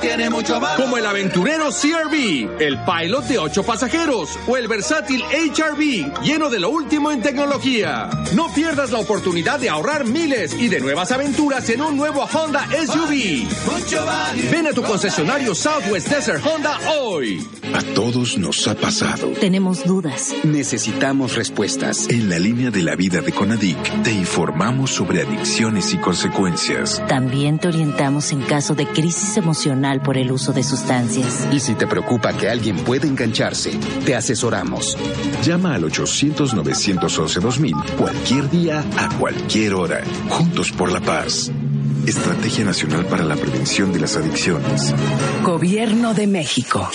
Tiene mucho valor. Como el aventurero CRV, el Pilot de 8 pasajeros o el versátil HRV lleno de lo último en tecnología. No pierdas la oportunidad de ahorrar miles y de nuevas aventuras en un nuevo Honda SUV. Mucho. Ven a tu concesionario Southwest Desert Honda hoy. A todos nos ha pasado. Tenemos dudas. Necesitamos respuestas. En la línea de la vida de Conadic te informamos sobre adicciones y consecuencias. También te orientamos en caso de crisis emocional por el uso de sustancias. Y si te preocupa que alguien pueda engancharse, te asesoramos. Llama al 800-911-2000 cualquier día, a cualquier hora. Juntos por la paz. Estrategia Nacional para la Prevención de las Adicciones. Gobierno de México.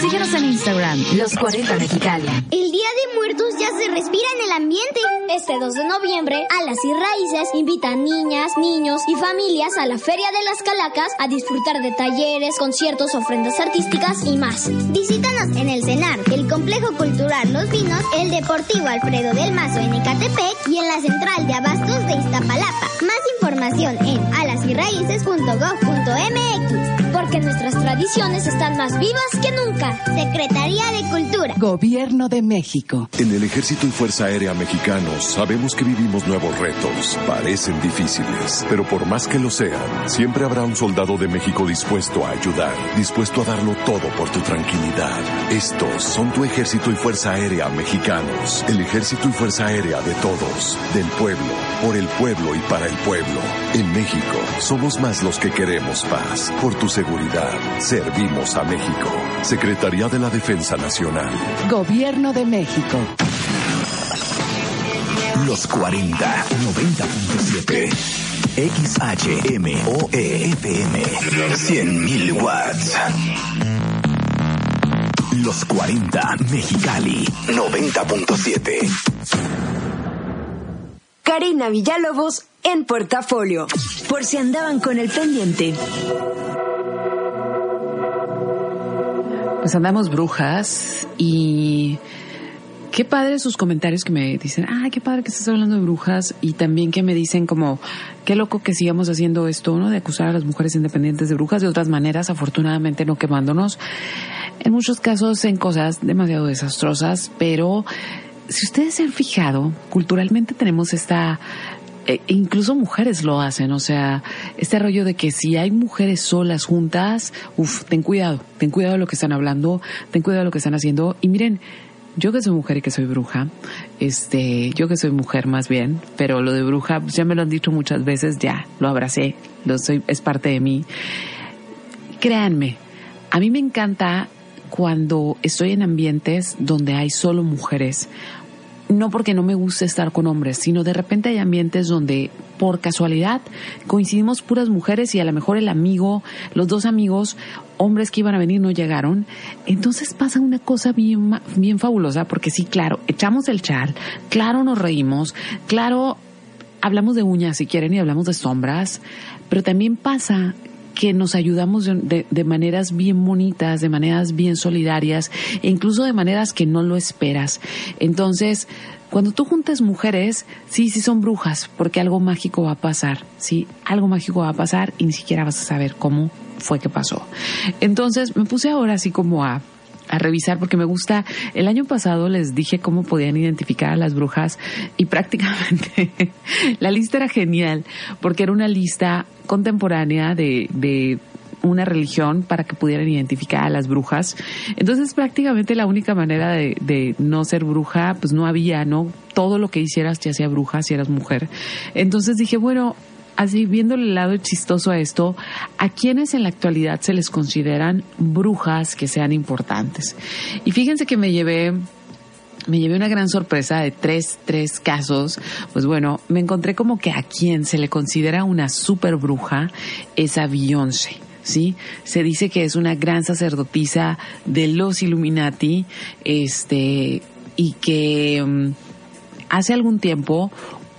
Síguenos en Instagram, Los 40 Mexicali. El Día de Muertos ya se respira en el ambiente. Este 2 de noviembre, Alas y Raíces invitan niñas, niños y familias a la Feria de las Calacas a disfrutar de talleres, conciertos, ofrendas artísticas y más. Visítanos en el CENAR, el Complejo Cultural Los Vinos, el Deportivo Alfredo del Mazo en Ecatepec y en la Central de Abastos de Iztapalapa. Más información en alasyraíces.gov.mx. Porque nuestras tradiciones están más vivas que nunca. Secretaría de Cultura. Gobierno de México. En el Ejército y Fuerza Aérea Mexicanos sabemos que vivimos nuevos retos. Parecen difíciles, pero por más que lo sean, siempre habrá un soldado de México dispuesto a ayudar, dispuesto a darlo todo por tu tranquilidad. Estos son tu Ejército y Fuerza Aérea Mexicanos. El Ejército y Fuerza Aérea de todos, del pueblo, por el pueblo y para el pueblo. En México somos más los que queremos paz. Por tu seguridad, servimos a México. Secretaría de la Defensa Nacional. Gobierno de México. Los 40, 90.7. XHMOEFM. 100.000 watts. Los 40, Mexicali. 90.7. Karina Villalobos en Portafolio. Por si andaban con el pendiente. Pues andamos brujas y qué padre sus comentarios que me dicen, ah, qué padre que estás hablando de brujas y también que me dicen como, qué loco que sigamos haciendo esto, ¿no? De acusar a las mujeres independientes de brujas de otras maneras, afortunadamente no quemándonos. En muchos casos en cosas demasiado desastrosas, pero si ustedes se han fijado, culturalmente tenemos esta e incluso mujeres lo hacen, o sea, este rollo de que si hay mujeres solas juntas, uff, ten cuidado, ten cuidado de lo que están hablando, ten cuidado de lo que están haciendo. Y miren, yo que soy mujer y que soy bruja, este, yo que soy mujer más bien, pero lo de bruja, pues ya me lo han dicho muchas veces, ya, lo abracé, lo soy, es parte de mí. Créanme, a mí me encanta cuando estoy en ambientes donde hay solo mujeres, no porque no me guste estar con hombres, sino de repente hay ambientes donde por casualidad coincidimos puras mujeres y a lo mejor el amigo, los dos amigos, hombres que iban a venir no llegaron. Entonces pasa una cosa bien, bien fabulosa porque sí, claro, echamos el chal, claro nos reímos, claro hablamos de uñas si quieren y hablamos de sombras, pero también pasa que nos ayudamos de, de, maneras bien bonitas, de maneras bien solidarias e incluso de maneras que no lo esperas. Entonces, cuando tú juntas mujeres, sí, sí son brujas, porque algo mágico va a pasar, sí, algo mágico va a pasar y ni siquiera vas a saber cómo fue que pasó. Entonces, me puse ahora así como a a revisar porque me gusta. El año pasado les dije cómo podían identificar a las brujas y prácticamente la lista era genial porque era una lista contemporánea de, de una religión para que pudieran identificar a las brujas. Entonces prácticamente la única manera de, de, no ser bruja, pues no había, ¿no? Todo lo que hicieras te hacía bruja si eras mujer. Entonces dije, bueno, así viéndole el lado chistoso a esto, a quienes en la actualidad se les consideran brujas que sean importantes. Y fíjense que me llevé me llevé una gran sorpresa de tres, tres casos. Pues bueno, me encontré como que a quien se le considera una super bruja es a Beyoncé. ¿sí? Se dice que es una gran sacerdotisa de los Illuminati, este, y que um, hace algún tiempo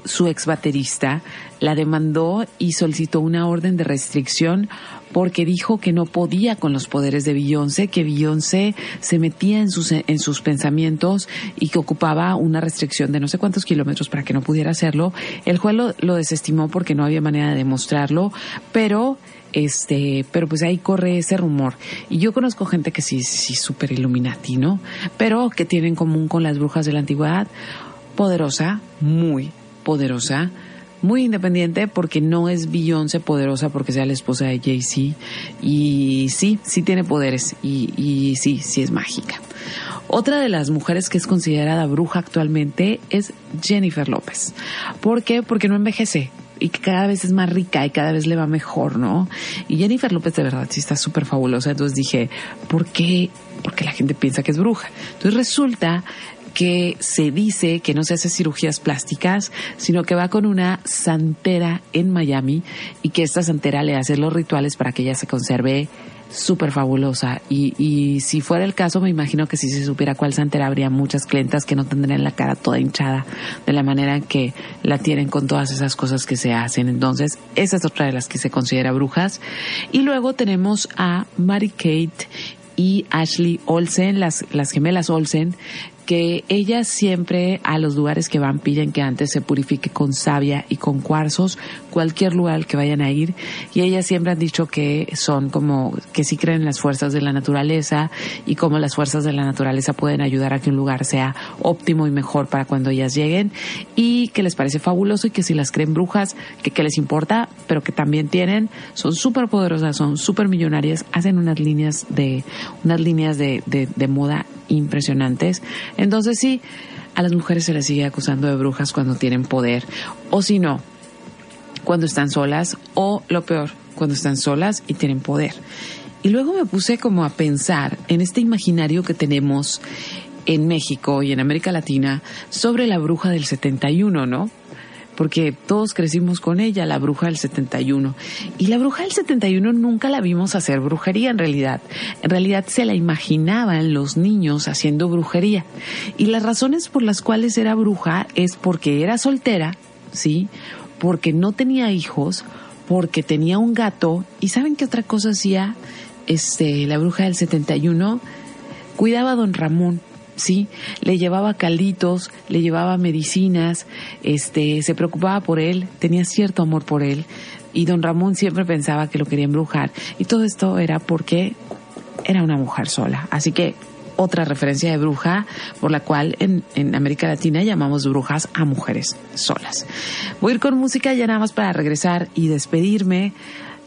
su ex baterista la demandó y solicitó una orden de restricción porque dijo que no podía con los poderes de Beyoncé, que Beyoncé se metía en sus, en sus pensamientos y que ocupaba una restricción de no sé cuántos kilómetros para que no pudiera hacerlo. El juez lo, lo desestimó porque no había manera de demostrarlo, pero este, pero pues ahí corre ese rumor. Y yo conozco gente que sí, sí, súper Illuminati, ¿no? Pero que tiene en común con las brujas de la antigüedad, poderosa, muy poderosa, muy independiente porque no es Beyoncé poderosa porque sea la esposa de Jay-Z y sí, sí tiene poderes y, sí, sí es mágica. Otra de las mujeres que es considerada bruja actualmente es Jennifer López. ¿Por qué? Porque no envejece y cada vez es más rica y cada vez le va mejor, ¿no? Y Jennifer López de verdad sí está súper fabulosa. Entonces dije, ¿por qué? Porque la gente piensa que es bruja. Entonces resulta que se dice que no se hace cirugías plásticas, sino que va con una santera en Miami y que esta santera le hace los rituales para que ella se conserve súper fabulosa. Y, y si fuera el caso, me imagino que si se supiera cuál santera, habría muchas clientas que no tendrían la cara toda hinchada de la manera en que la tienen con todas esas cosas que se hacen. Entonces, esa es otra de las que se considera brujas. Y luego tenemos a Mary Kate y Ashley Olsen, las, las gemelas Olsen, que ellas siempre a los lugares que van piden que antes se purifique con savia y con cuarzos, cualquier lugar que vayan a ir. Y ellas siempre han dicho que son como, que sí creen en las fuerzas de la naturaleza y cómo las fuerzas de la naturaleza pueden ayudar a que un lugar sea óptimo y mejor para cuando ellas lleguen. Y que les parece fabuloso y que si las creen brujas, que, que les importa, pero que también tienen, son súper poderosas, son súper millonarias, hacen unas líneas de, unas líneas de, de, de moda impresionantes. Entonces sí, a las mujeres se les sigue acusando de brujas cuando tienen poder, o si no, cuando están solas, o lo peor, cuando están solas y tienen poder. Y luego me puse como a pensar en este imaginario que tenemos en México y en América Latina sobre la bruja del 71, ¿no? Porque todos crecimos con ella, la bruja del 71. Y la bruja del 71 nunca la vimos hacer brujería en realidad. En realidad se la imaginaban los niños haciendo brujería. Y las razones por las cuales era bruja es porque era soltera, ¿sí? Porque no tenía hijos, porque tenía un gato. ¿Y saben qué otra cosa hacía este, la bruja del 71? Cuidaba a don Ramón sí, le llevaba calditos, le llevaba medicinas, este, se preocupaba por él, tenía cierto amor por él, y don Ramón siempre pensaba que lo quería embrujar, y todo esto era porque era una mujer sola. Así que otra referencia de bruja por la cual en, en, América Latina llamamos brujas a mujeres solas. Voy a ir con música ya nada más para regresar y despedirme.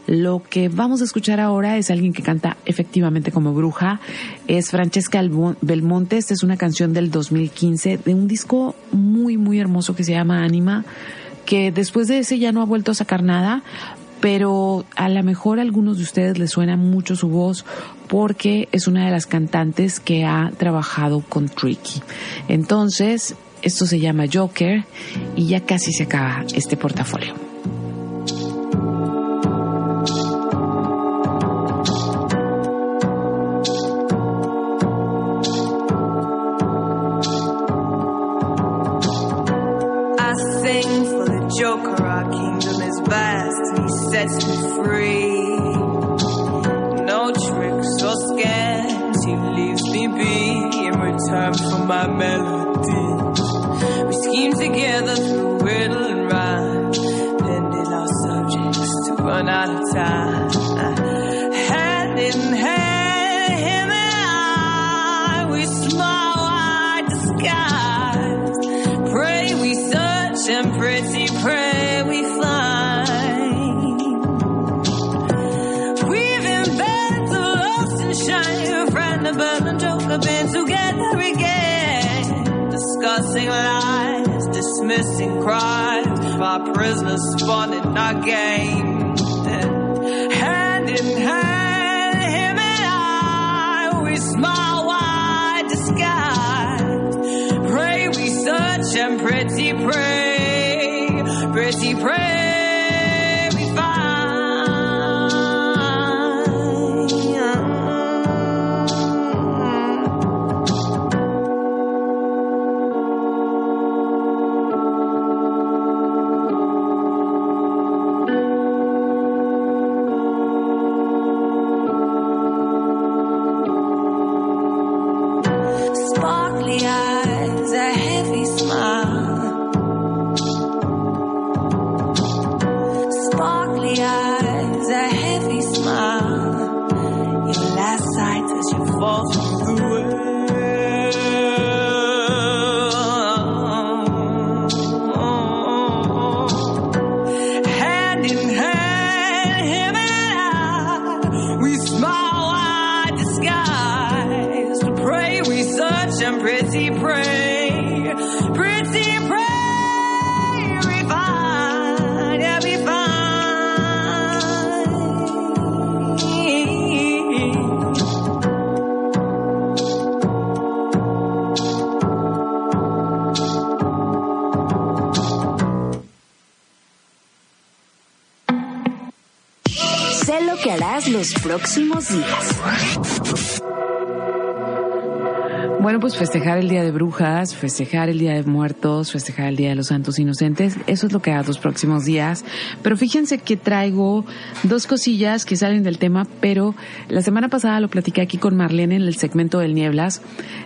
Lo que vamos a escuchar ahora es alguien que canta efectivamente como bruja. Es Francesca Belmonte. Esta es una canción del 2015 de un disco muy, muy hermoso que se llama Anima, que después de ese ya no ha vuelto a sacar nada, pero a lo mejor a algunos de ustedes les suena mucho su voz porque es una de las cantantes que ha trabajado con Tricky. Entonces, esto se llama Joker y ya casi se acaba este portafolio. In Yeah. Próximos días. Bueno, pues festejar el Día de Brujas, festejar el Día de Muertos, festejar el Día de los Santos Inocentes, eso es lo que hará los próximos días. Pero fíjense que traigo dos cosillas que salen del tema, pero la semana pasada lo platiqué aquí con Marlene en el segmento del Nieblas.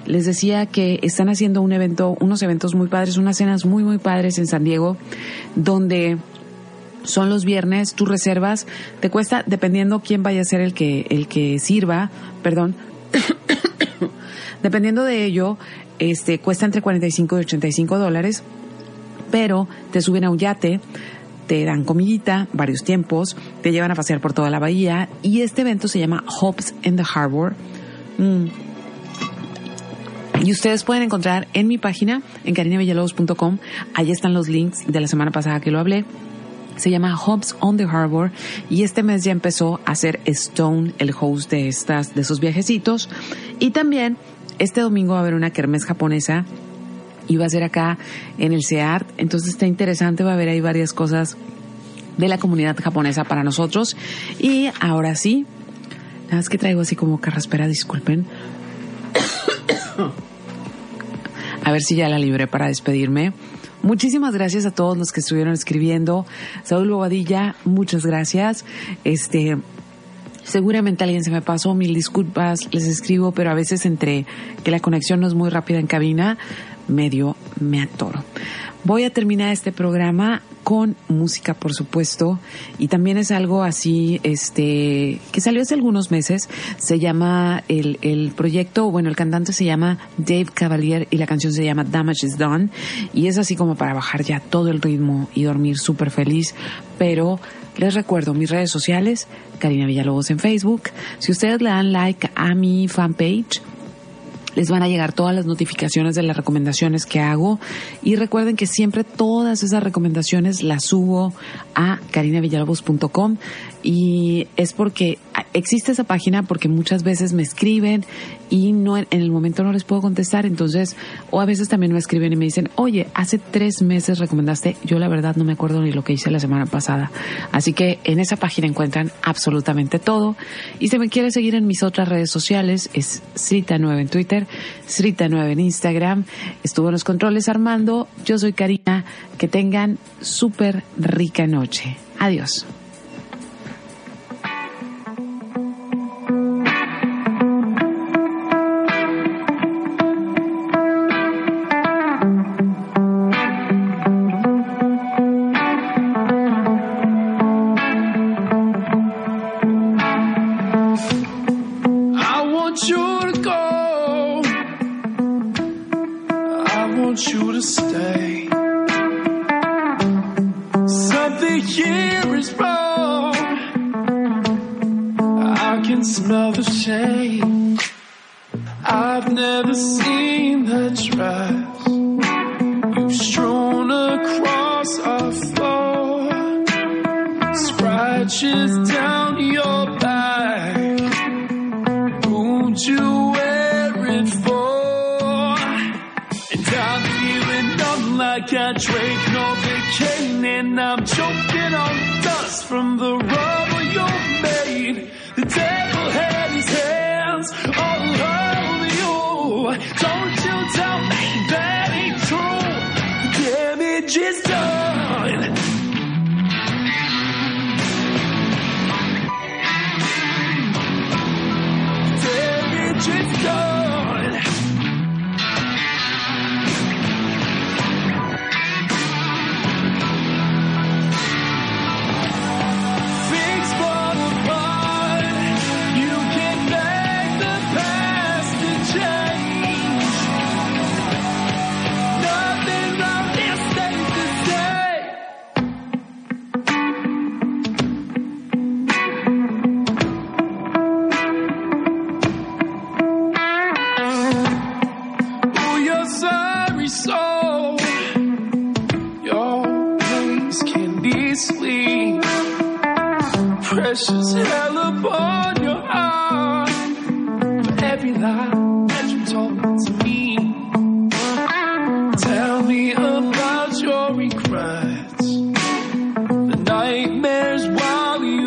Les decía que están haciendo un evento, unos eventos muy padres, unas cenas muy, muy padres en San Diego, donde son los viernes, tú reservas, te cuesta, dependiendo quién vaya a ser el que, el que sirva, perdón, dependiendo de ello, este, cuesta entre 45 y 85 dólares, pero te suben a un yate, te dan comidita, varios tiempos, te llevan a pasear por toda la bahía y este evento se llama Hops in the Harbor. Mm. Y ustedes pueden encontrar en mi página, en carinavillalobos.com, ahí están los links de la semana pasada que lo hablé. Se llama Hobbs on the Harbor y este mes ya empezó a ser Stone el host de estas, de esos viajecitos. Y también este domingo va a haber una kermés japonesa y va a ser acá en el CEART. Entonces está interesante, va a haber ahí varias cosas de la comunidad japonesa para nosotros. Y ahora sí, nada más que traigo así como carraspera, disculpen. A ver si ya la libré para despedirme. Muchísimas gracias a todos los que estuvieron escribiendo. Saúl Bobadilla, muchas gracias. Este, seguramente alguien se me pasó, mil disculpas, les escribo, pero a veces entre que la conexión no es muy rápida en cabina, medio me atoro. Voy a terminar este programa con música, por supuesto, y también es algo así, este, que salió hace algunos meses. Se llama el, el proyecto, bueno, el cantante se llama Dave Cavalier y la canción se llama Damage is Done, y es así como para bajar ya todo el ritmo y dormir súper feliz, pero les recuerdo mis redes sociales, Karina Villalobos en Facebook. Si ustedes le dan like a mi fanpage, les van a llegar todas las notificaciones de las recomendaciones que hago. Y recuerden que siempre todas esas recomendaciones las subo a carinavillalobos.com y es porque existe esa página porque muchas veces me escriben y no en el momento no les puedo contestar. Entonces o a veces también me escriben y me dicen oye hace tres meses recomendaste yo la verdad no me acuerdo ni lo que hice la semana pasada. Así que en esa página encuentran absolutamente todo. Y si me quiere seguir en mis otras redes sociales es Srita9 en Twitter Srita9 en Instagram. Estuvo en los controles Armando. Yo soy Karina. Que tengan súper rica noche. Adiós stay. Something here is wrong. I can smell the shame.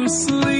Sleep,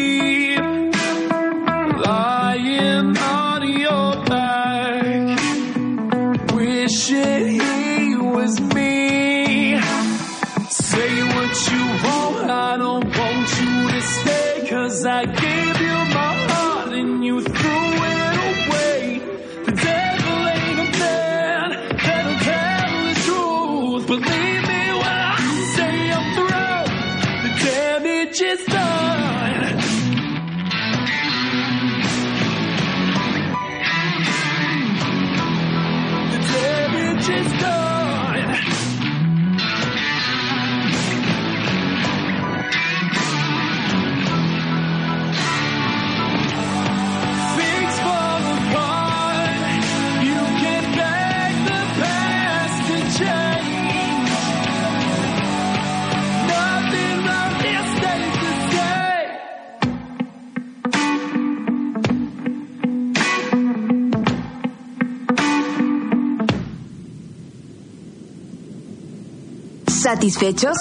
¿Satisfechos?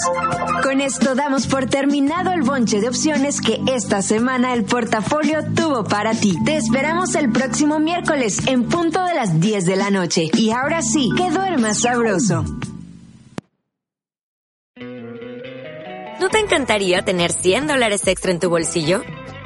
Con esto damos por terminado el bonche de opciones que esta semana el portafolio tuvo para ti. Te esperamos el próximo miércoles en punto de las 10 de la noche. Y ahora sí, que duermas sabroso. ¿No te encantaría tener 100 dólares extra en tu bolsillo?